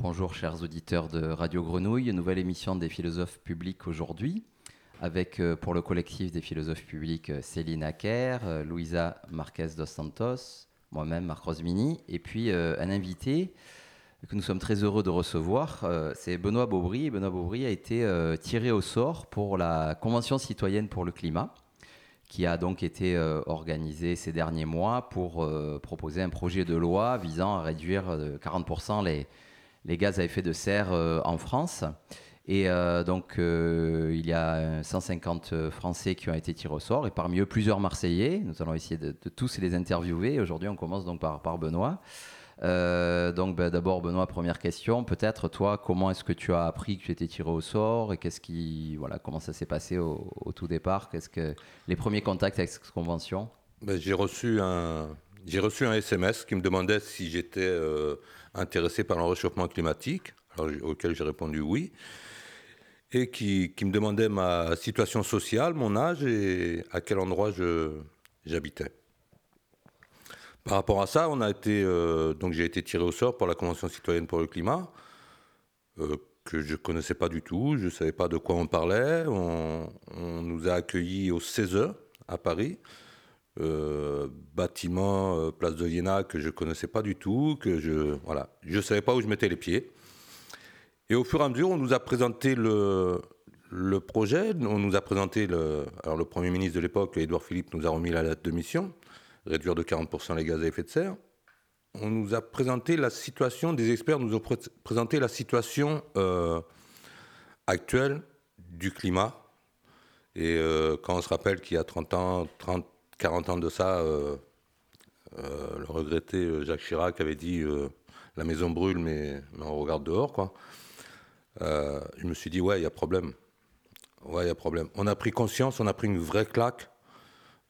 Bonjour chers auditeurs de Radio Grenouille, nouvelle émission des philosophes publics aujourd'hui, avec euh, pour le collectif des philosophes publics euh, Céline Acker, euh, Louisa Marquez dos Santos, moi-même Marc Rosmini, et puis un invité que nous sommes très heureux de recevoir, c'est Benoît Beaubry. Benoît Beaubry a été tiré au sort pour la Convention citoyenne pour le climat qui a donc été organisée ces derniers mois pour proposer un projet de loi visant à réduire de 40% les, les gaz à effet de serre euh, en France. Et euh, donc, euh, il y a 150 Français qui ont été tirés au sort, et parmi eux, plusieurs Marseillais. Nous allons essayer de, tous les interviewer. Aujourd'hui, on commence donc par, Benoît. donc, ben, d'abord, Benoît, première question. Peut-être, toi, comment est-ce que tu as appris que tu étais tiré au sort, et qu'est-ce qui, voilà, comment ça s'est passé au, tout départ? Qu'est-ce que les premiers contacts avec cette convention? Ben, J'ai reçu un, j'ai reçu un SMS qui me demandait si j'étais intéressé par le réchauffement climatique, auquel j'ai répondu oui, et qui, me demandait ma situation sociale, mon âge et à quel endroit j'habitais. Par rapport à ça, on a été, euh, donc j'ai été tiré au sort pour la Convention citoyenne pour le climat, euh, que je ne connaissais pas du tout, je ne savais pas de quoi on parlait. On, on nous a accueillis au 16 à Paris. Euh, bâtiment euh, place de Iéna que je connaissais pas du tout, que je voilà, je savais pas où je mettais les pieds. Et au fur et à mesure, on nous a présenté le, le projet, on nous a présenté le, alors le premier ministre de l'époque, Édouard Philippe, nous a remis la lettre de mission, réduire de 40% les gaz à effet de serre. On nous a présenté la situation, des experts nous ont présenté la situation euh, actuelle du climat. Et quand on se rappelle qu'il y a 30 ans, 30, 40 ans de ça, euh, euh, le regretté euh, Jacques Chirac avait dit la maison brûle, mais, on regarde dehors, quoi. je me suis dit, ouais, il y a problème. Ouais, il y a problème. On a pris conscience, on a pris une vraie claque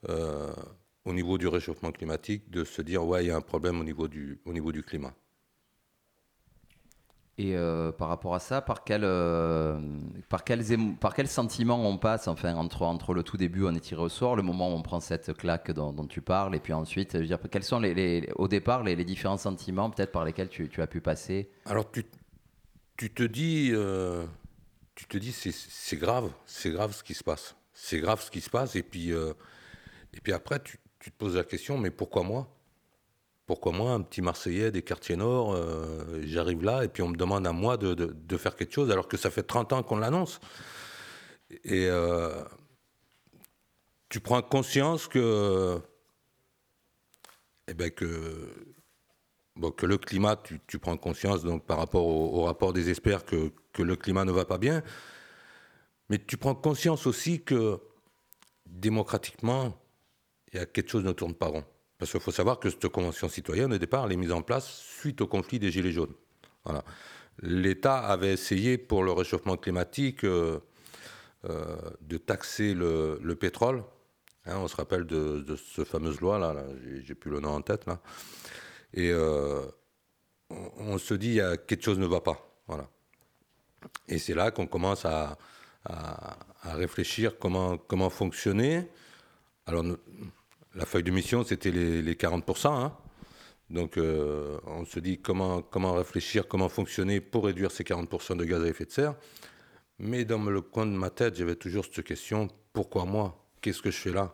au niveau du réchauffement climatique, de se dire, ouais, il y a un problème au niveau du, au niveau du climat. Et euh, par rapport à ça, par quel, euh, par, quels par quel sentiment on passe enfin, entre, entre le tout début, on est tiré au sort, le moment où on prend cette claque dont, tu parles, et puis ensuite, dire, quels sont les, au départ les, différents sentiments peut-être par lesquels tu, as pu passer? Alors tu, tu te dis, euh, tu te dis c'est grave, c'est grave ce qui se passe. C'est grave ce qui se passe, et puis, et puis après, tu te poses la question, mais pourquoi moi? Pourquoi moi, un petit Marseillais des quartiers nord, euh, j'arrive là et puis on me demande à moi de, faire quelque chose alors que ça fait 30 ans qu'on l'annonce. Et euh, tu prends conscience que, eh ben que, le climat, tu, prends conscience par rapport au, rapport des experts que, que, le climat ne va pas bien, mais tu prends conscience aussi que démocratiquement, il y a quelque chose ne tourne pas rond. Parce qu'il faut savoir que cette convention citoyenne, au départ, elle est mise en place suite au conflit des Gilets jaunes. Voilà. L'État avait essayé, pour le réchauffement climatique, euh, euh, de taxer le, pétrole. Hein, on se rappelle de, de cette fameuse loi, là, j'ai plus le nom en tête, là. Et euh, on, se dit, quelque chose ne va pas. Voilà. Et c'est là qu'on commence à, réfléchir comment, comment fonctionner. Alors, la feuille de mission, c'était les, 40%. Hein. Donc, euh, on se dit comment, comment réfléchir, comment fonctionner pour réduire ces 40% de gaz à effet de serre. Mais dans le coin de ma tête, j'avais toujours cette question pourquoi moi? Qu'est-ce que je fais là?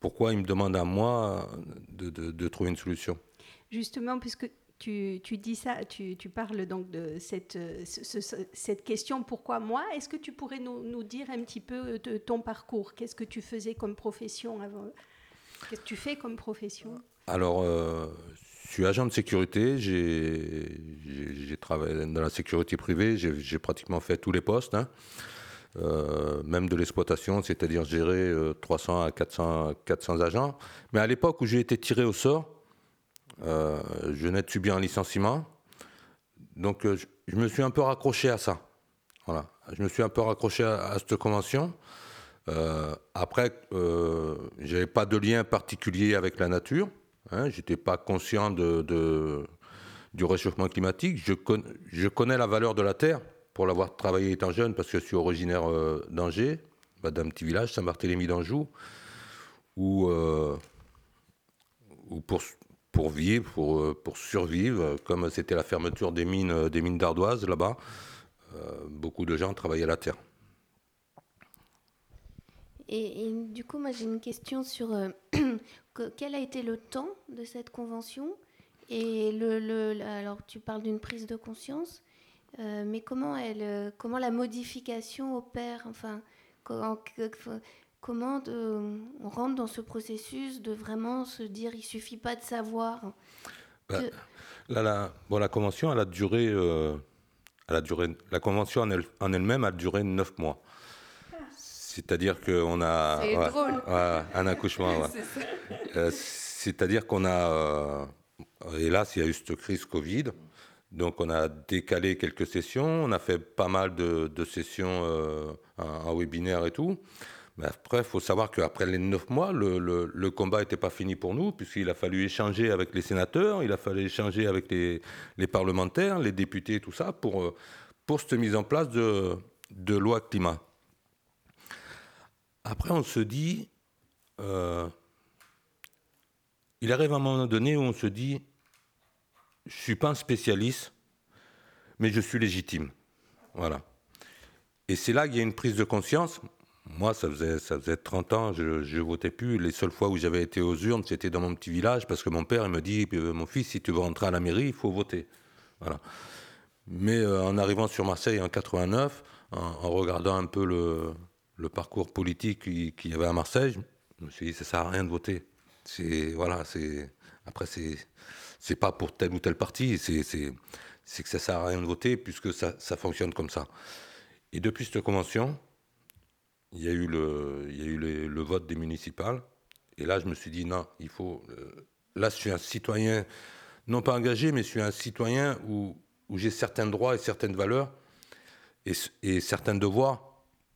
Pourquoi il me demande à moi de, trouver une solution? Justement, puisque tu, dis ça, tu, parles donc de cette, cette question pourquoi moi? Est-ce que tu pourrais nous, nous, dire un petit peu de ton parcours? Qu'est-ce que tu faisais comme profession avant Qu'est-ce que tu fais comme profession Alors, euh, je suis agent de sécurité. J'ai travaillé dans la sécurité privée. J'ai pratiquement fait tous les postes, hein. euh, même de l'exploitation, c'est-à-dire gérer 300 euh, à 400, 400 agents. Mais à l'époque où j'ai été tiré au sort, je venais de subir un licenciement. Donc, je, me suis un peu raccroché à ça. Voilà. Je me suis un peu raccroché à cette convention. Euh, après, euh, je n'avais pas de lien particulier avec la nature. Hein, je n'étais pas conscient de, du réchauffement climatique. Je, connais la valeur de la terre pour l'avoir travaillé étant jeune, parce que je suis originaire euh, d'Angers, bah, d'un petit village, Saint-Barthélemy d'Anjou, où, où pour, pour vivre, pour, pour survivre, comme c'était la fermeture des mines, des mines d'ardoise là-bas. beaucoup de gens travaillaient à la terre. Et, du coup, moi j'ai une question sur quel a été le temps de cette convention et le, alors tu parles d'une prise de conscience, euh, mais comment elle, euh, comment la modification opère, enfin, comment, comment on rentre dans ce processus de vraiment se dire, il suffit pas de savoir. Bah, la, bon, la convention, elle a duré, euh, elle a duré, la convention en, elle, en elle-même a duré neuf mois. C'est-à-dire qu'on a un accouchement. C'est-à-dire qu'on a hélas, il y a eu cette crise Covid. Donc on a décalé quelques sessions, on a fait pas mal de, sessions euh, en, webinaire et tout. Mais après, il faut savoir qu'après les neuf mois, le, combat n'était pas fini pour nous, puisqu'il a fallu échanger avec les sénateurs, il a fallu échanger avec les, parlementaires, les députés, tout ça, pour, euh, pour cette mise en place de, de loi climat. Après, on se dit, euh, il arrive un moment donné où on se dit, je ne suis pas un spécialiste, mais je suis légitime. Voilà. Et c'est là qu'il y a une prise de conscience. Moi, ça faisait, ça faisait 30 ans, je ne votais plus. Les seules fois où j'avais été aux urnes, c'était dans mon petit village, parce que mon père il me dit, euh, mon fils, si tu veux rentrer à la mairie, il faut voter. Voilà. Mais euh, en arrivant sur Marseille en 89, en, regardant un peu le, le parcours politique qu'il y avait à Marseille, je me suis dit, ça sert à rien de voter. C'est, voilà, c'est, après, c'est, c'est pas pour tel ou tel parti, c'est que ça sert à rien de voter puisque ça, ça, fonctionne comme ça. Et depuis cette convention, il y a eu le, il y a eu le, vote des municipales. Et là, je me suis dit, non, il faut. Euh, là, je suis un citoyen, non pas engagé, mais je suis un citoyen où, où j'ai certains droits et certaines valeurs et, et, certains devoirs.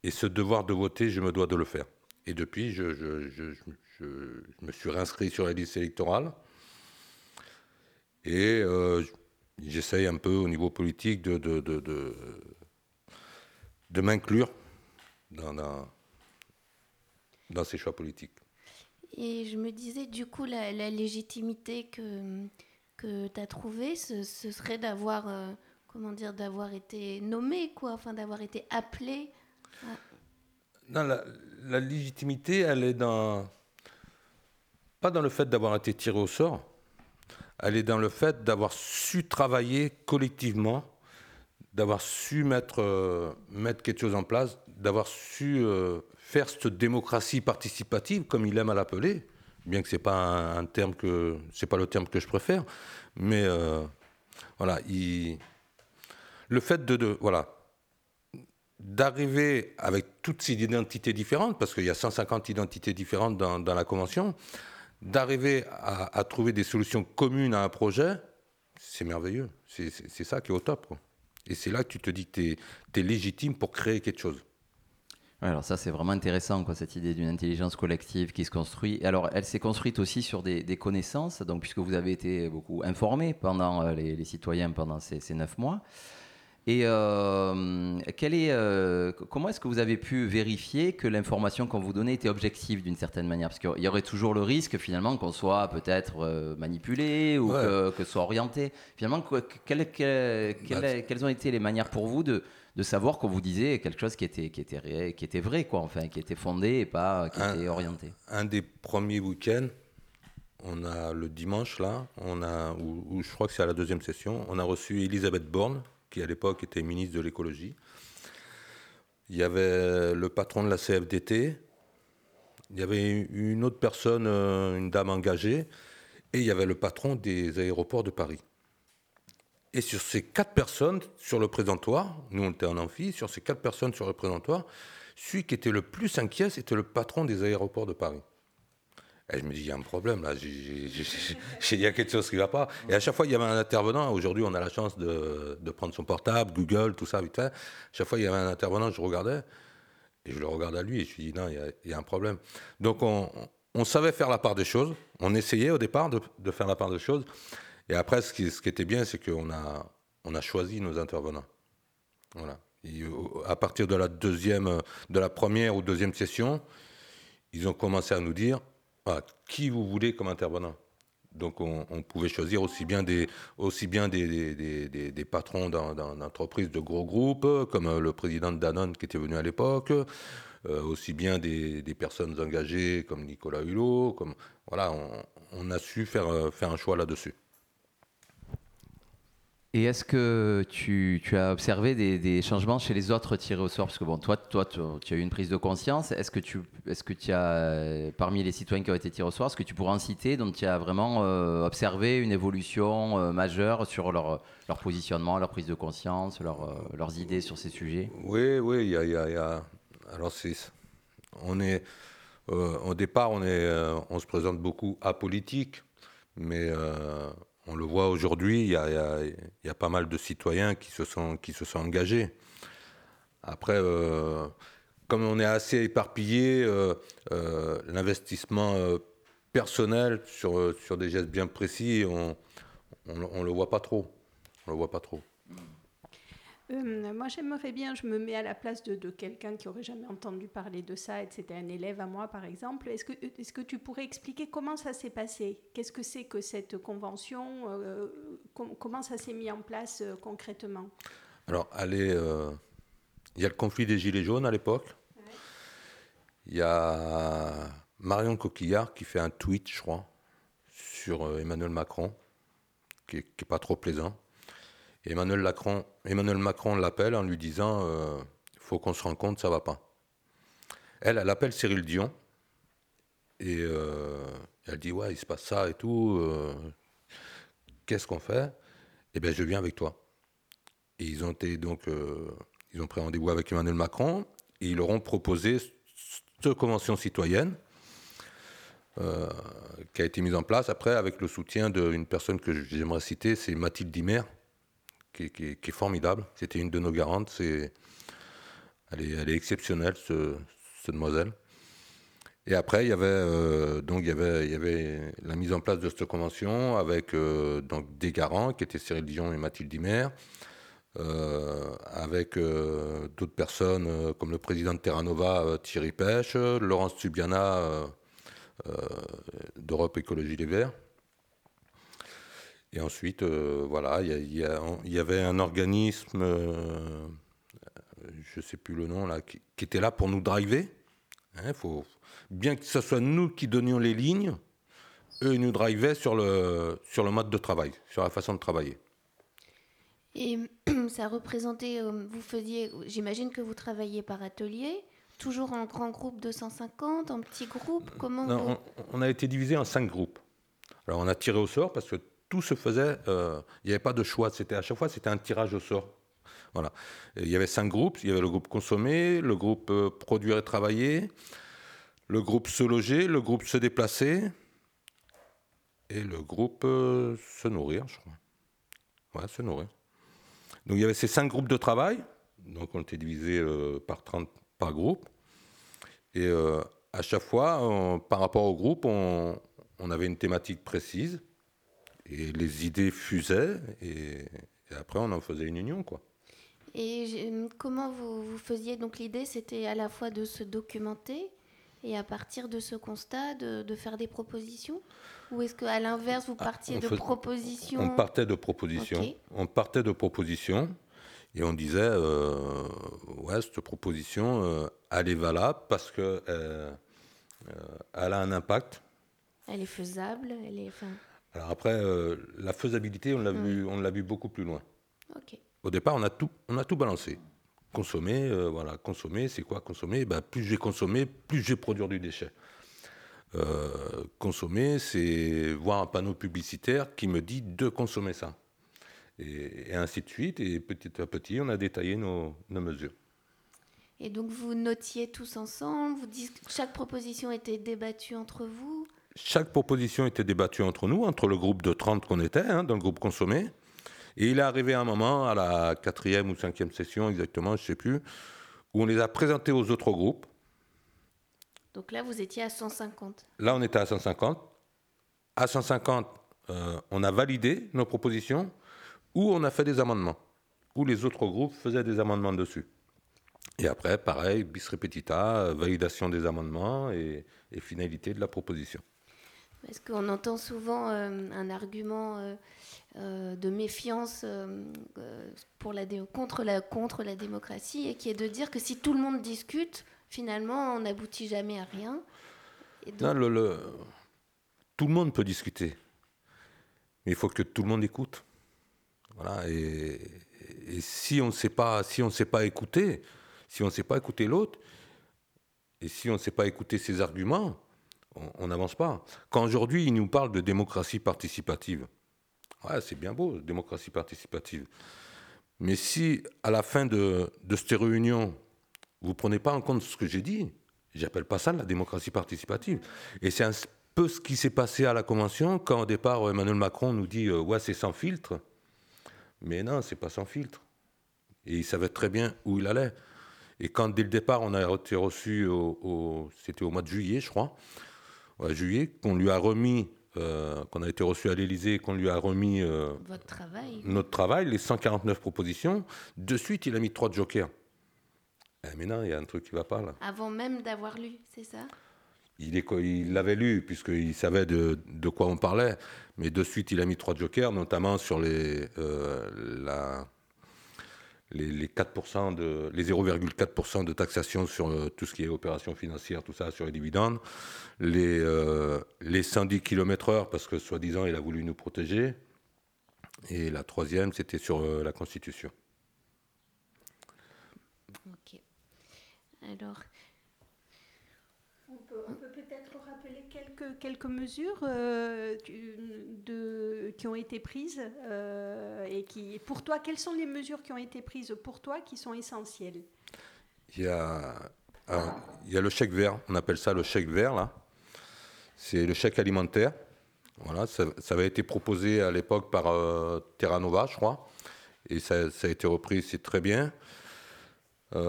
Et ce devoir de voter, je me dois de le faire. Et depuis, je, me suis réinscrit sur la liste électorale. Et euh, j'essaye un peu au niveau politique de, de, de, de, m'inclure dans, dans, dans, ces choix politiques. Et je me disais, du coup, la, légitimité que, que tu as trouvée, ce, serait d'avoir, euh, comment dire, d'avoir été nommé, quoi, enfin d'avoir été appelé. Non, la, légitimité, elle est dans. Pas dans le fait d'avoir été tiré au sort, elle est dans le fait d'avoir su travailler collectivement, d'avoir su mettre, euh, mettre quelque chose en place, d'avoir su euh, faire cette démocratie participative, comme il aime à l'appeler, bien que ce n'est pas un, pas le terme que je préfère, mais euh, voilà, le fait de, voilà d'arriver avec toutes ces identités différentes, parce qu'il y a 150 identités différentes dans, la convention, d'arriver à, trouver des solutions communes à un projet, c'est merveilleux. C'est ça qui est au top. Et c'est là que tu te dis que tu es, légitime pour créer quelque chose. alors ça c'est vraiment intéressant quoi, cette idée d'une intelligence collective qui se construit. Alors elle s'est construite aussi sur des, connaissances, donc puisque vous avez été beaucoup informés pendant euh, les, citoyens pendant ces neuf mois. Et euh, est, euh, comment est-ce que vous avez pu vérifier que l'information qu'on vous donnait était objective d'une certaine manière? Parce qu'il y aurait toujours le risque finalement qu'on soit peut-être euh, manipulé ou que, que, soit orienté. Finalement, bah, quelles ont été les manières pour vous de, de savoir qu'on vous disait quelque chose qui était, qui était, qui était vrai, quoi, enfin, qui était fondé et pas qui était orienté? Un des premiers week-ends, on a le dimanche là, on a, ou je crois que c'est à la deuxième session, on a reçu Elisabeth Borne qui à l'époque était ministre de l'écologie. Il y avait le patron de la CFDT, il y avait une autre personne, euh, une dame engagée, et il y avait le patron des aéroports de Paris. Et sur ces quatre personnes sur le présentoir, nous on était en amphi, sur ces quatre personnes sur le présentoir, celui qui était le plus inquiet, c'était le patron des aéroports de Paris. Et je me dis, il y a un problème là, il y a quelque chose qui ne va pas. Et à chaque fois, il y avait un intervenant. Aujourd'hui, on a la chance de, prendre son portable, Google, tout ça, vite fait. Chaque fois, il y avait un intervenant, je regardais, et je le regardais à lui, et je lui dis, non, il y a, un problème. Donc, on, savait faire la part des choses. On essayait au départ de, faire la part des choses. Et après, ce qui, était bien, c'est qu'on a, choisi nos intervenants. Voilà. à partir de la deuxième, de la première ou deuxième session, ils ont commencé à nous dire qui vous voulez comme intervenant Donc on, pouvait choisir aussi bien des, aussi bien des, des, des, patrons d'entreprises de gros groupes, comme le président de Danone qui était venu à l'époque, euh, aussi bien des, personnes engagées comme Nicolas Hulot. Comme, voilà, on, on a su faire, faire un choix là-dessus. Et est-ce que tu, as observé des, changements chez les autres tirés au sort? Parce que bon, toi, toi tu, as eu une prise de conscience. Est-ce que tu est-ce que tu as, parmi les citoyens qui ont été tirés au sort, est-ce que tu pourrais en citer dont tu as vraiment euh, observé une évolution euh, majeure sur leur, positionnement, leur prise de conscience, euh, leurs idées sur ces sujets? Oui, oui, il y a, Alors, c'est, on est, au départ, on, est, on se présente beaucoup apolitique, mais on le voit aujourd'hui, il y, a, pas mal de citoyens qui se sont, engagés. Après, euh, comme on est assez éparpillé, euh, euh, l'investissement personnel sur, sur des gestes bien précis, on ne le voit pas trop. On le voit pas trop. Euh, moi, j'aimerais bien, je me mets à la place de, quelqu'un qui aurait jamais entendu parler de ça, et c'était un élève à moi, par exemple. Est-ce que, est que tu pourrais expliquer comment ça s'est passé? Qu'est-ce que c'est que cette convention euh, Comment ça s'est mis en place euh, concrètement? Alors, allez, il y a le conflit des Gilets jaunes à l'époque. Il y a Marion Coquillard qui fait un tweet, je crois, sur Emmanuel Macron, qui n'est pas trop plaisant. Emmanuel Macron, l'appelle en lui disant il euh, faut qu'on se rende compte, ça va pas. Elle, elle appelle Cyril Dion et euh, elle dit ouais, il se passe ça et tout. Euh, qu'est-ce qu'on fait? Eh bien, je viens avec toi. Et ils ont donc, ils ont pris rendez-vous avec Emmanuel Macron et ils leur ont proposé cette convention citoyenne. qui a été mise en place après avec le soutien d'une personne que j'aimerais citer, c'est Mathilde Dimer, qui, est formidable. C'était une de nos garantes. Elle, est, elle est exceptionnelle, ce, cette demoiselle. Et après, il y avait euh, donc il y avait la mise en place de cette convention avec euh, donc des garants qui étaient Cyril Dion et Mathilde Dimer, euh, avec d'autres personnes comme le président de Terra Nova Thierry Pêche, Laurence Tubiana d'Europe Écologie Les Verts. Et ensuite, euh, voilà, il y, avait un organisme, euh, je ne sais plus le nom, là, qui, était là pour nous driver. Hein, faut, bien que ce soit nous qui donnions les lignes, eux, ils nous drivaient sur le, sur le mode de travail, sur la façon de travailler. Et ça représentait, euh, vous faisiez, j'imagine que vous travailliez par atelier, toujours en grand groupe de 150, en petit groupe Comment on, on, a été divisé en cinq groupes. Alors on a tiré au sort parce que tout se faisait, euh, il n'y avait pas de choix. C'était à chaque fois, c'était un tirage au sort. Voilà. il y avait cinq groupes. Il y avait le groupe consommer, le groupe euh, produire et travailler, le groupe se loger, le groupe se déplacer et le groupe euh, se nourrir, je crois. Ouais, se nourrir. Donc il y avait ces cinq groupes de travail. Donc on était divisé par 30 par groupe. Et à chaque fois, par rapport au groupe, on, on avait une thématique précise et les idées fusaient et, après on en faisait une union quoi. Et comment vous, vous faisiez donc l'idée c'était à la fois de se documenter et à partir de ce constat de, de faire des propositions? Ou est-ce qu'à l'inverse vous ah, partiez de propositions? On partait de propositions. On partait de propositions et on disait euh, ouais cette proposition euh, elle est valable parce que euh, elle a un impact. Elle est faisable, elle est. Alors après, euh, la faisabilité, on l'a vu, on l'a vu beaucoup plus loin. Au départ, on a tout, on a tout balancé. Consommer, euh, voilà, consommer, c'est quoi consommer? Ben, Plus j'ai consommé, plus j'ai produire du déchet. Euh, consommer, c'est voir un panneau publicitaire qui me dit de consommer ça. Et, ainsi de suite. Et petit à petit, on a détaillé nos, nos mesures. Et donc vous notiez tous ensemble, vous dites, chaque proposition était débattue entre vous? Chaque proposition était débattue entre nous, entre le groupe de 30 qu'on était, hein, dans le groupe consommé. Et il est arrivé un moment, à la quatrième ou cinquième session exactement, je ne sais plus, où on les a présentés aux autres groupes. Donc là, vous étiez à 150. Là, on était à 150. À 150, euh, on a validé nos propositions ou on a fait des amendements, ou les autres groupes faisaient des amendements dessus. Et après, pareil, bis repetita, validation des amendements et finalité de la proposition. Parce qu'on entend souvent un argument de méfiance pour la contre, la, contre la démocratie et qui est de dire que si tout le monde discute, finalement, on n'aboutit jamais à rien. Non, le, tout le monde peut discuter, mais il faut que tout le monde écoute. Voilà, et, si on ne sait pas, si on ne sait pas écouter, si on ne sait pas écouter l'autre, et si on ne sait pas écouter ses arguments, on n'avance pas. Quand aujourd'hui, il nous parle de démocratie participative, ouais, c'est bien beau, démocratie participative. Mais si, à la fin de, de cette réunion, vous ne prenez pas en compte ce que j'ai dit, j'appelle pas ça la démocratie participative. Et c'est un peu ce qui s'est passé à la Convention, quand au départ, Emmanuel Macron nous dit euh, Ouais, c'est sans filtre. Mais non, c'est pas sans filtre. Et il savait très bien où il allait. Et quand dès le départ, on a été reçu, au, c'était au mois de juillet, je crois, juillet, qu'on lui a remis, euh, qu'on a été reçu à l'Élysée, qu'on lui a remis euh, Votre travail. notre travail, les 149 propositions, de suite, il a mis trois jokers. Eh, mais non, il y a un truc qui ne va pas là. Avant même d'avoir lu, c'est ça? Il l'avait lu puisqu'il savait de, de, quoi on parlait, mais de suite il a mis trois jokers, notamment sur les, euh, la, les, 4% de, les 0,4% de taxation sur euh, tout ce qui est opération financière, tout ça, sur les dividendes, les, euh, les 110 km/h, parce que soi-disant, il a voulu nous protéger. Et la troisième, c'était sur euh, la Constitution. Ok. Alors, on peut peut-être rappeler quelques, mesures euh, qui ont été prises euh, et qui, pour toi, quelles sont les mesures qui ont été prises pour toi qui sont essentielles? Il y, a, il y a le chèque vert, on appelle ça le chèque vert, là. C'est le chèque alimentaire. Voilà, ça, avait été proposé à l'époque par euh, Terra Nova, je crois, et ça, ça a été repris, c'est très bien. il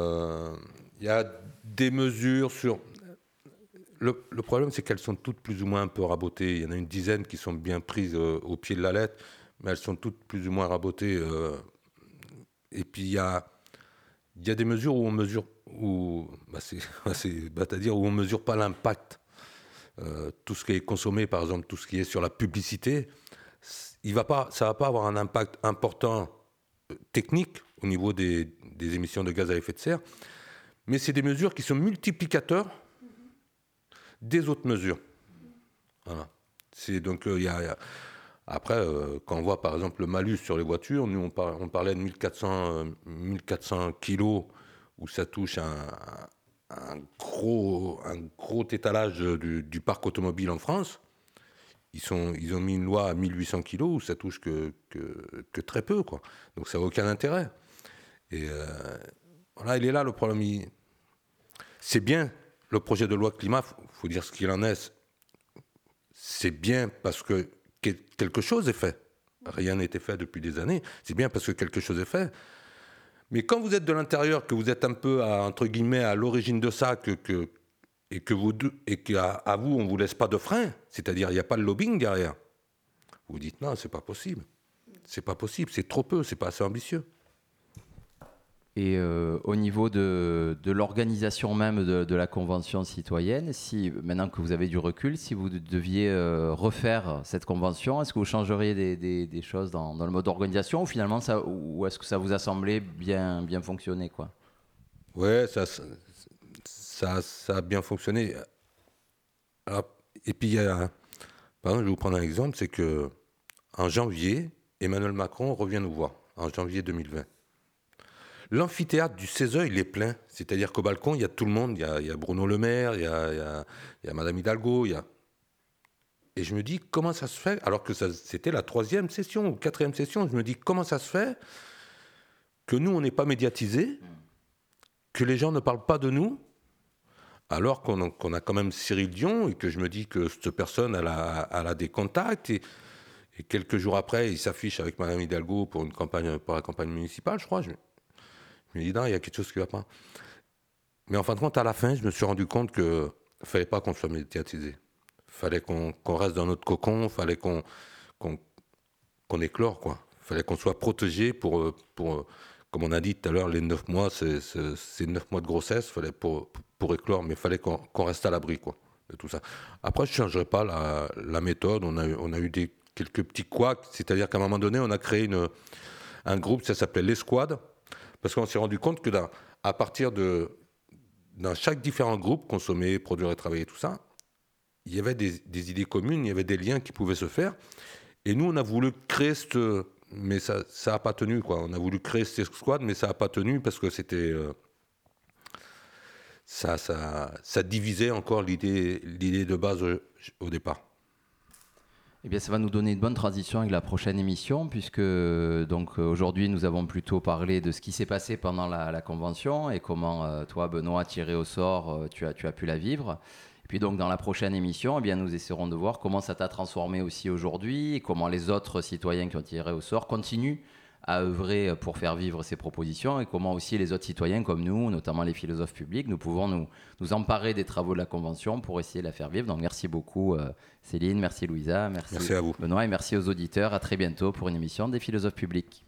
y a des mesures sur le, problème, c'est qu'elles sont toutes plus ou moins un peu rabotées. Il y en a une dizaine qui sont bien prises euh, au pied de la lettre, mais elles sont toutes plus ou moins rabotées. Euh. et puis il y a, des mesures où on mesure, où, bah c'est, à dire où on mesure pas l'impact. Euh, tout ce qui est consommé, par exemple, tout ce qui est sur la publicité, il va pas, ça va pas avoir un impact important technique au niveau des émissions de gaz à effet de serre, mais c'est des mesures qui sont multiplicateurs des autres mesures. Voilà. C'est donc euh, il y, a, après euh, quand on voit par exemple le malus sur les voitures, nous on, parlait de 1400 1400 kilos où ça touche un, gros un gros étalage du, parc automobile en France. Ils, sont, ils ont mis une loi à 1800 kilos où ça touche que, que, très peu. Quoi. Donc ça n'a aucun intérêt. Et euh, voilà, il est là le problème. C'est bien le projet de loi climat, faut dire ce qu'il en est, c'est bien parce que quelque chose est fait. Rien été fait depuis des années. C'est bien parce que quelque chose est fait. Mais quand vous êtes de l'intérieur, que vous êtes un peu, à, entre guillemets, à l'origine de ça, que, et que vous et qu'à vous, on vous laisse pas de frein, c'est-à-dire il n'y a pas de lobbying derrière, vous dites non, c'est pas possible. C'est pas possible, c'est trop peu, c'est pas assez ambitieux. Et euh, au niveau de, de l'organisation même de, la convention citoyenne, si maintenant que vous avez du recul, si vous deviez euh, refaire cette convention, est-ce que vous changeriez des, des, choses dans, dans, le mode d'organisation ou finalement ça, ou est-ce que ça vous a semblé bien, bien fonctionner quoi? Ouais, ça, ça, ça, a bien fonctionné. et puis, il y a, par exemple, je vais vous prendre un exemple, c'est que en janvier, Emmanuel Macron revient nous voir, en janvier 2020. L'amphithéâtre du 16 il est plein. C'est-à-dire qu'au balcon, il y a tout le monde. Il y a, Bruno Le Maire, il y a, Madame Hidalgo. Il. Et je me dis, comment ça se fait Alors que c'était la troisième session ou quatrième session. Je me dis, comment ça se fait que nous, on n'est pas médiatisés, que les gens ne parlent pas de nous, alors qu'on a quand même Cyril Dion et que je me dis que cette personne, elle a, des contacts. Et, quelques jours après, il s'affiche avec Madame Hidalgo pour, une campagne, la campagne municipale, je crois. Je me dis, non, il y a quelque chose qui ne va pas. Mais en fin de compte, à la fin, je me suis rendu compte qu'il ne fallait pas qu'on soit médiatisé. Il fallait qu'on reste dans notre cocon, il fallait qu'on qu'on éclore, quoi. Fallait qu'on soit protégé pour, pour, comme on a dit tout à l'heure, les neuf mois, c'est neuf mois de grossesse, fallait pour, pour éclore, mais il fallait qu'on reste à l'abri, quoi. tout ça. Après, je ne changerai pas la, méthode. On a, on a eu des, quelques petits couacs, c'est-à-dire qu'à un moment donné, on a créé une, un groupe, ça s'appelait l'Esquad, parce qu'on s'est rendu compte que à partir de. Chaque différent groupe, consommer, produire et travailler, tout ça, il y avait des, idées communes, il y avait des liens qui pouvaient se faire. Et nous, on a voulu créer cette. Mais ça n'a pas tenu, quoi. On a voulu créer cette squad, mais ça n'a pas tenu parce que c'était. Euh, ça, ça, ça, divisait encore l'idée de base au, départ. Eh bien, ça va nous donner une bonne transition avec la prochaine émission, puisque donc aujourd'hui nous avons plutôt parlé de ce qui s'est passé pendant la, convention et comment euh, toi, Benoît, tiré au sort, euh, tu, as, tu as pu la vivre. Et puis donc dans la prochaine émission, eh bien, nous essaierons de voir comment ça t'a transformé aussi aujourd'hui et comment les autres citoyens qui ont tiré au sort continuent à œuvrer pour faire vivre ces propositions et comment aussi les autres citoyens comme nous, notamment les philosophes publics, nous pouvons nous, nous emparer des travaux de la Convention pour essayer de la faire vivre. Donc merci beaucoup euh, Céline, merci Louisa, merci, merci à vous. Benoît et merci aux auditeurs. À très bientôt pour une émission des philosophes publics.